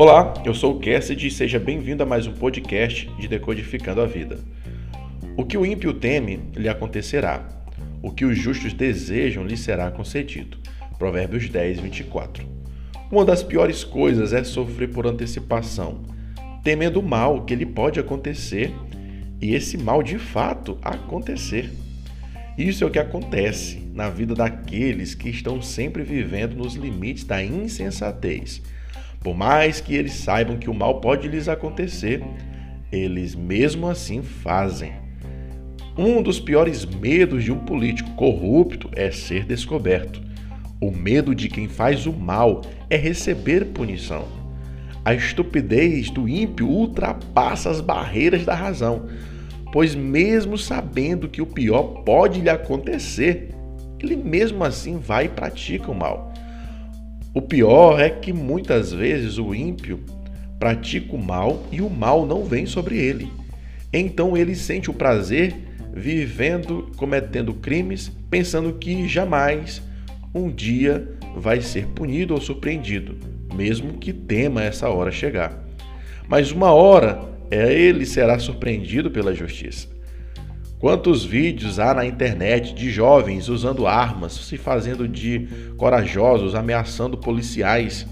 Olá, eu sou o Cassidy e seja bem-vindo a mais um podcast de Decodificando a Vida. O que o ímpio teme, lhe acontecerá. O que os justos desejam, lhe será concedido. Provérbios 10, 24. Uma das piores coisas é sofrer por antecipação, temendo o mal que lhe pode acontecer e esse mal de fato acontecer. Isso é o que acontece na vida daqueles que estão sempre vivendo nos limites da insensatez por mais que eles saibam que o mal pode lhes acontecer, eles mesmo assim fazem. Um dos piores medos de um político corrupto é ser descoberto. O medo de quem faz o mal é receber punição. A estupidez do ímpio ultrapassa as barreiras da razão, pois, mesmo sabendo que o pior pode lhe acontecer, ele mesmo assim vai e pratica o mal. O pior é que muitas vezes o ímpio pratica o mal e o mal não vem sobre ele. Então ele sente o prazer vivendo, cometendo crimes, pensando que jamais um dia vai ser punido ou surpreendido, mesmo que tema essa hora chegar. Mas uma hora é ele será surpreendido pela justiça. Quantos vídeos há na internet de jovens usando armas, se fazendo de corajosos, ameaçando policiais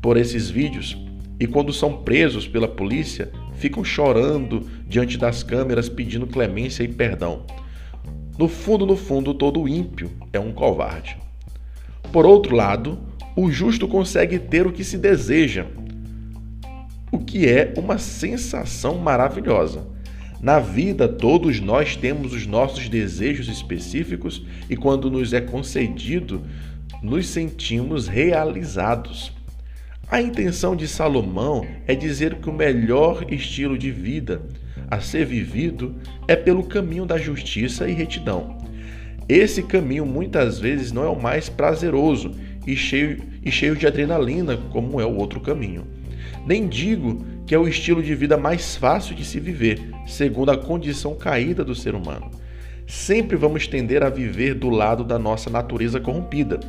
por esses vídeos? E quando são presos pela polícia, ficam chorando diante das câmeras pedindo clemência e perdão. No fundo, no fundo, todo ímpio é um covarde. Por outro lado, o justo consegue ter o que se deseja, o que é uma sensação maravilhosa. Na vida, todos nós temos os nossos desejos específicos e, quando nos é concedido, nos sentimos realizados. A intenção de Salomão é dizer que o melhor estilo de vida a ser vivido é pelo caminho da justiça e retidão. Esse caminho muitas vezes não é o mais prazeroso e cheio, e cheio de adrenalina, como é o outro caminho. Nem digo que é o estilo de vida mais fácil de se viver, segundo a condição caída do ser humano. Sempre vamos tender a viver do lado da nossa natureza corrompida.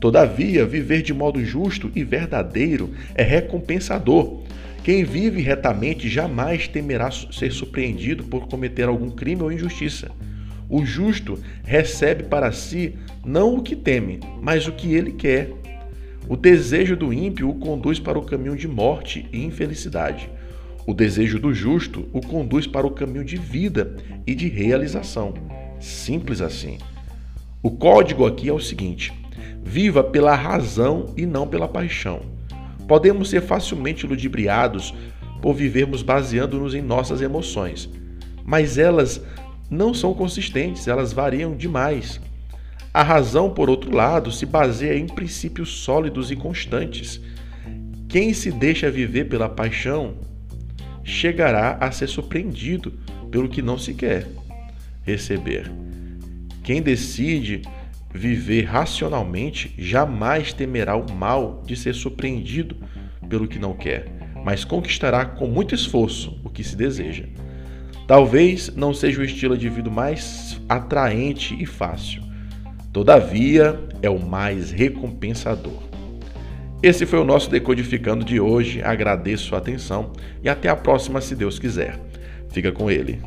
Todavia, viver de modo justo e verdadeiro é recompensador. Quem vive retamente jamais temerá ser surpreendido por cometer algum crime ou injustiça. O justo recebe para si não o que teme, mas o que ele quer. O desejo do ímpio o conduz para o caminho de morte e infelicidade. O desejo do justo o conduz para o caminho de vida e de realização. Simples assim. O código aqui é o seguinte: viva pela razão e não pela paixão. Podemos ser facilmente ludibriados por vivermos baseando-nos em nossas emoções, mas elas não são consistentes, elas variam demais. A razão, por outro lado, se baseia em princípios sólidos e constantes. Quem se deixa viver pela paixão chegará a ser surpreendido pelo que não se quer receber. Quem decide viver racionalmente jamais temerá o mal de ser surpreendido pelo que não quer, mas conquistará com muito esforço o que se deseja. Talvez não seja o estilo de vida mais atraente e fácil, Todavia, é o mais recompensador. Esse foi o nosso Decodificando de hoje. Agradeço a atenção e até a próxima, se Deus quiser. Fica com ele.